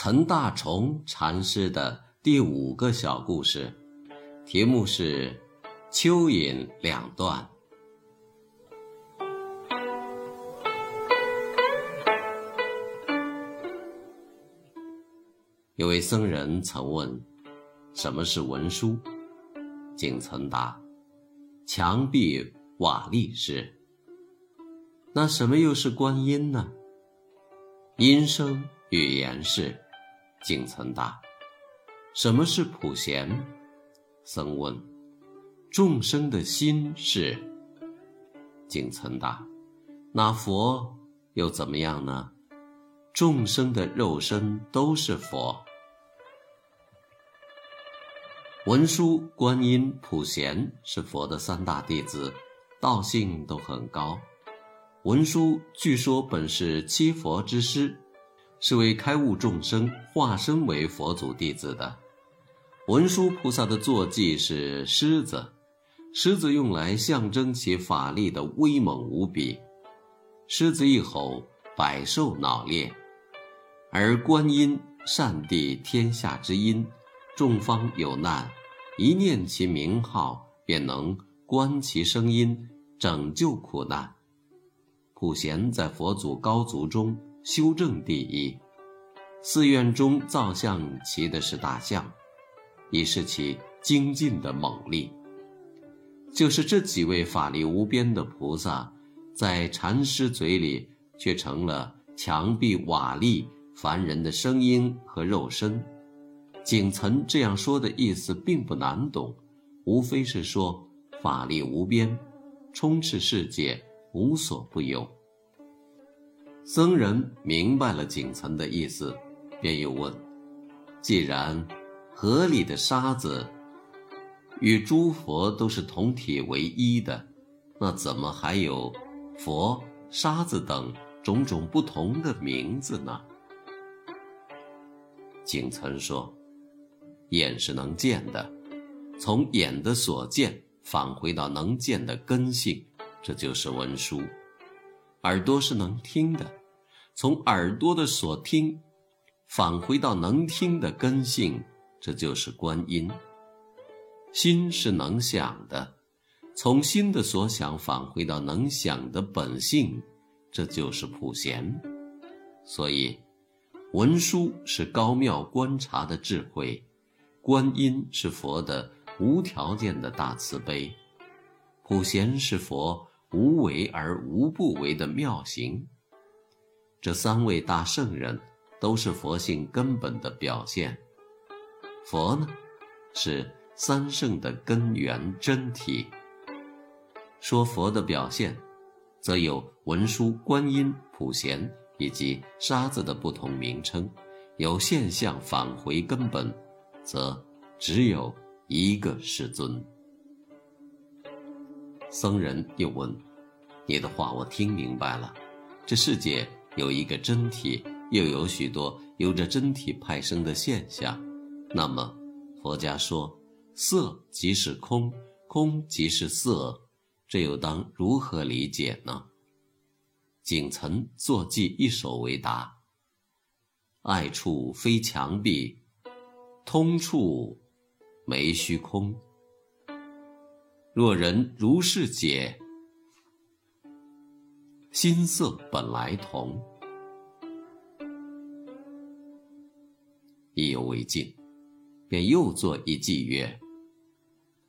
岑大虫禅师的第五个小故事，题目是“蚯蚓两段”。有位僧人曾问：“什么是文书？”景岑答：“墙壁瓦砾是。”那什么又是观音呢？音声语言是。景岑答：“什么是普贤？”僧问：“众生的心是。”景岑答：“那佛又怎么样呢？众生的肉身都是佛。文殊、观音、普贤是佛的三大弟子，道性都很高。文殊据说本是七佛之师。”是为开悟众生化身为佛祖弟子的。文殊菩萨的坐骑是狮子，狮子用来象征其法力的威猛无比。狮子一吼，百兽脑裂；而观音善地天下之音，众方有难，一念其名号，便能观其声音，拯救苦难。普贤在佛祖高足中。修正第一，寺院中造像骑的是大象，以示其精进的猛力。就是这几位法力无边的菩萨，在禅师嘴里却成了墙壁瓦砾、凡人的声音和肉身。景岑这样说的意思并不难懂，无非是说法力无边，充斥世界，无所不有。僧人明白了景岑的意思，便又问：“既然河里的沙子与诸佛都是同体为一的，那怎么还有佛、沙子等种种不同的名字呢？”景岑说：“眼是能见的，从眼的所见返回到能见的根性，这就是文殊；耳朵是能听的。”从耳朵的所听，返回到能听的根性，这就是观音。心是能想的，从心的所想返回到能想的本性，这就是普贤。所以，文殊是高妙观察的智慧，观音是佛的无条件的大慈悲，普贤是佛无为而无不为的妙行。这三位大圣人都是佛性根本的表现。佛呢，是三圣的根源真体。说佛的表现，则有文殊、观音、普贤以及沙子的不同名称；有现象返回根本，则只有一个世尊。僧人又问：“你的话我听明白了，这世界……”有一个真体，又有许多由着真体派生的现象。那么，佛家说，色即是空，空即是色，这又当如何理解呢？景岑坐记一首为答：爱处非墙壁，通处没虚空。若人如是解。心色本来同，意犹未尽，便又作一偈曰：“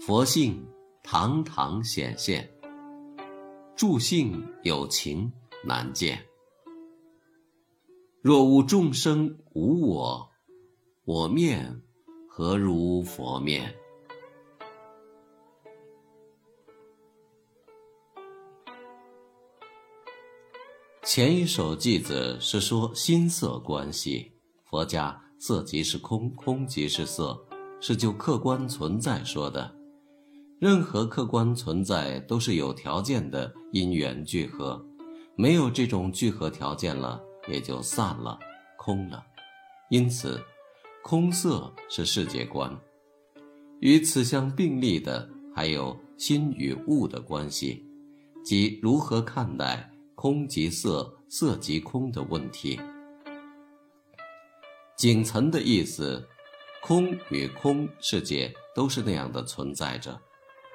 佛性堂堂显现，助性有情难见。若无众生无我，我面何如佛面？”前一首偈子是说心色关系，佛家色即是空，空即是色，是就客观存在说的。任何客观存在都是有条件的因缘聚合，没有这种聚合条件了，也就散了，空了。因此，空色是世界观。与此相并立的还有心与物的关系，即如何看待空即色、色即空的问题。仅存的意思，空与空世界都是那样的存在着。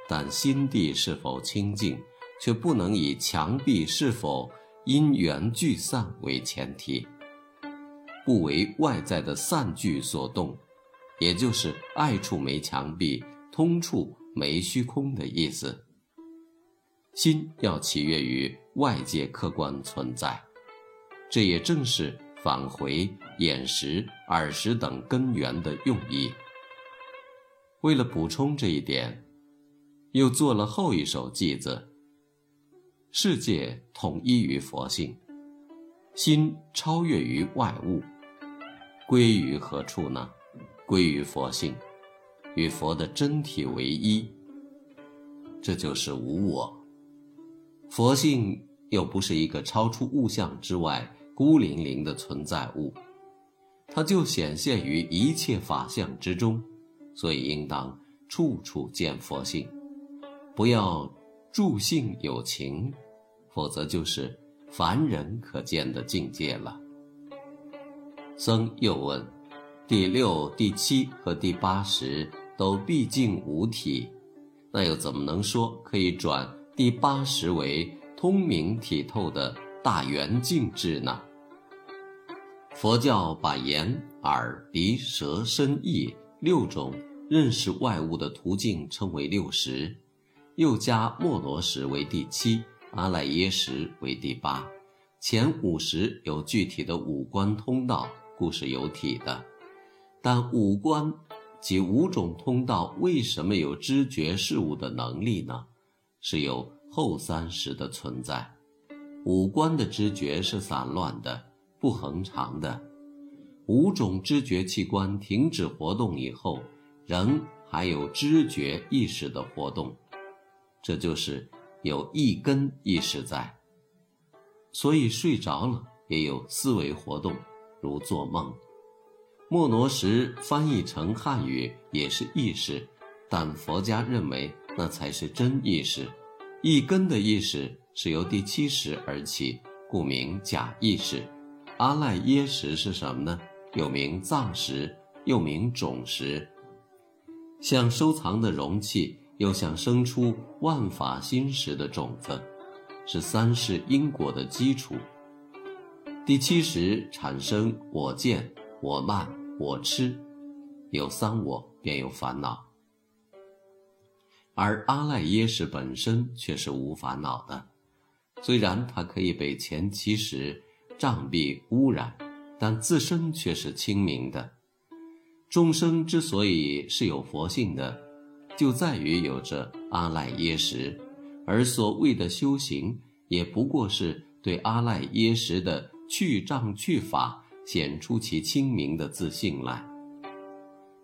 但心地是否清净，却不能以墙壁是否因缘聚散为前提，不为外在的散聚所动，也就是爱处没墙壁，通处没虚空的意思。心要起跃于外界客观存在，这也正是返回眼识、耳识等根源的用意。为了补充这一点。又做了后一首偈子：世界统一于佛性，心超越于外物，归于何处呢？归于佛性，与佛的真体为一。这就是无我。佛性又不是一个超出物象之外孤零零的存在物，它就显现于一切法相之中，所以应当处处见佛性。不要助性有情，否则就是凡人可见的境界了。僧又问：第六、第七和第八识都毕竟无体，那又怎么能说可以转第八识为通明体透的大圆镜智呢？佛教把眼、耳、鼻、舌、身、意六种认识外物的途径称为六识。又加莫罗什为第七，阿赖耶识为第八，前五识有具体的五官通道，故是有体的。但五官及五种通道为什么有知觉事物的能力呢？是有后三识的存在。五官的知觉是散乱的、不恒常的。五种知觉器官停止活动以后，仍还有知觉意识的活动。这就是有一根意识在，所以睡着了也有思维活动，如做梦。莫罗什翻译成汉语也是意识，但佛家认为那才是真意识。一根的意识是由第七识而起，故名假意识。阿赖耶识是什么呢？又名藏识，又名种识，像收藏的容器。又像生出万法心识的种子，是三世因果的基础。第七识产生我见、我慢、我痴，有三我便有烦恼。而阿赖耶识本身却是无烦恼的，虽然它可以被前七识障蔽污染，但自身却是清明的。众生之所以是有佛性的。就在于有着阿赖耶识，而所谓的修行，也不过是对阿赖耶识的去障去法，显出其清明的自信来。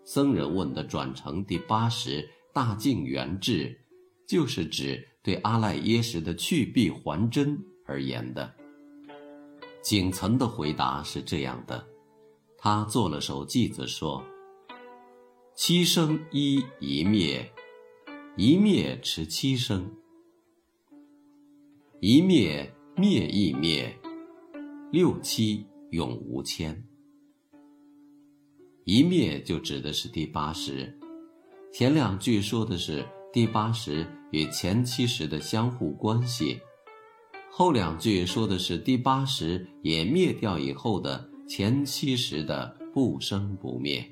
僧人问的转成第八识大净圆智，就是指对阿赖耶识的去弊还真而言的。景岑的回答是这样的，他做了首偈子说。七生一一灭，一灭持七生，一灭灭亦灭，六七永无千。一灭就指的是第八识，前两句说的是第八识与前七识的相互关系，后两句说的是第八识也灭掉以后的前七识的不生不灭。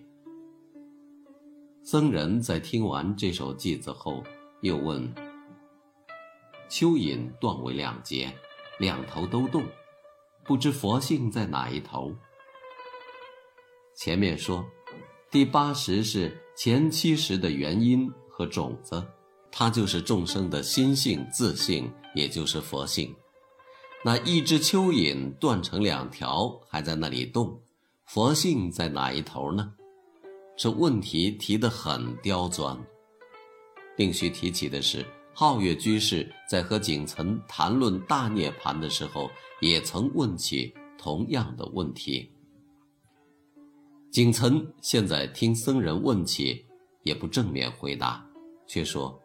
僧人在听完这首偈子后，又问：“蚯蚓断为两截，两头都动，不知佛性在哪一头？”前面说，第八识是前七识的原因和种子，它就是众生的心性、自性，也就是佛性。那一只蚯蚓断成两条，还在那里动，佛性在哪一头呢？这问题提得很刁钻。另需提起的是，皓月居士在和景岑谈论大涅盘的时候，也曾问起同样的问题。景岑现在听僧人问起，也不正面回答，却说：“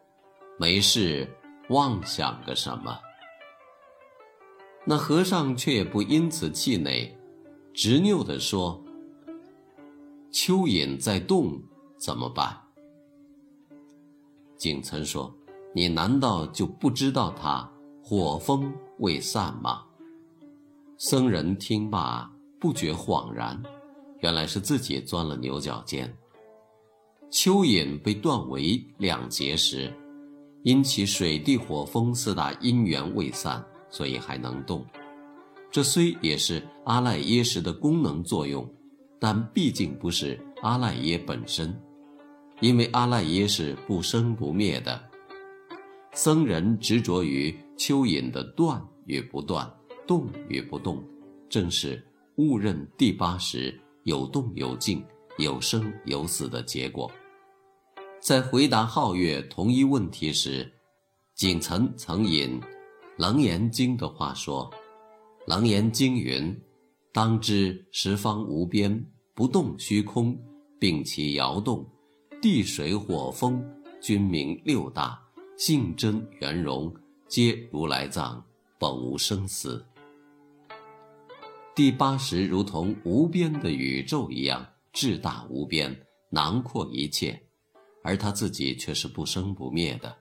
没事，妄想个什么？”那和尚却也不因此气馁，执拗地说：“蚯蚓在动，怎么办？”景岑说：“你难道就不知道他火风未散吗？”僧人听罢，不觉恍然，原来是自己钻了牛角尖。蚯蚓被断为两截时，因其水地火风四大因缘未散，所以还能动。这虽也是阿赖耶识的功能作用，但毕竟不是阿赖耶本身。因为阿赖耶是不生不灭的，僧人执着于蚯蚓的断与不断、动与不动，正是误认第八识有动有静、有生有死的结果。在回答皓月同一问题时，景岑曾引《楞严经》的话说：“《楞严经》云：‘当知十方无边，不动虚空，并其摇动。’”地水火风，均名六大，性真圆融，皆如来藏，本无生死。第八识如同无边的宇宙一样，至大无边，囊括一切，而他自己却是不生不灭的，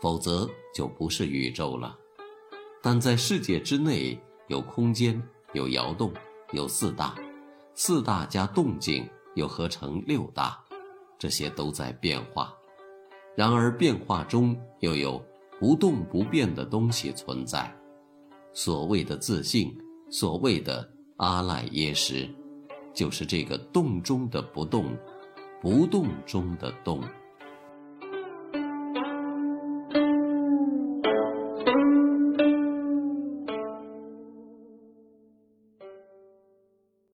否则就不是宇宙了。但在世界之内，有空间，有摇动，有四大，四大加动静，又合成六大。这些都在变化，然而变化中又有不动不变的东西存在。所谓的自信，所谓的阿赖耶识，就是这个动中的不动，不动中的动。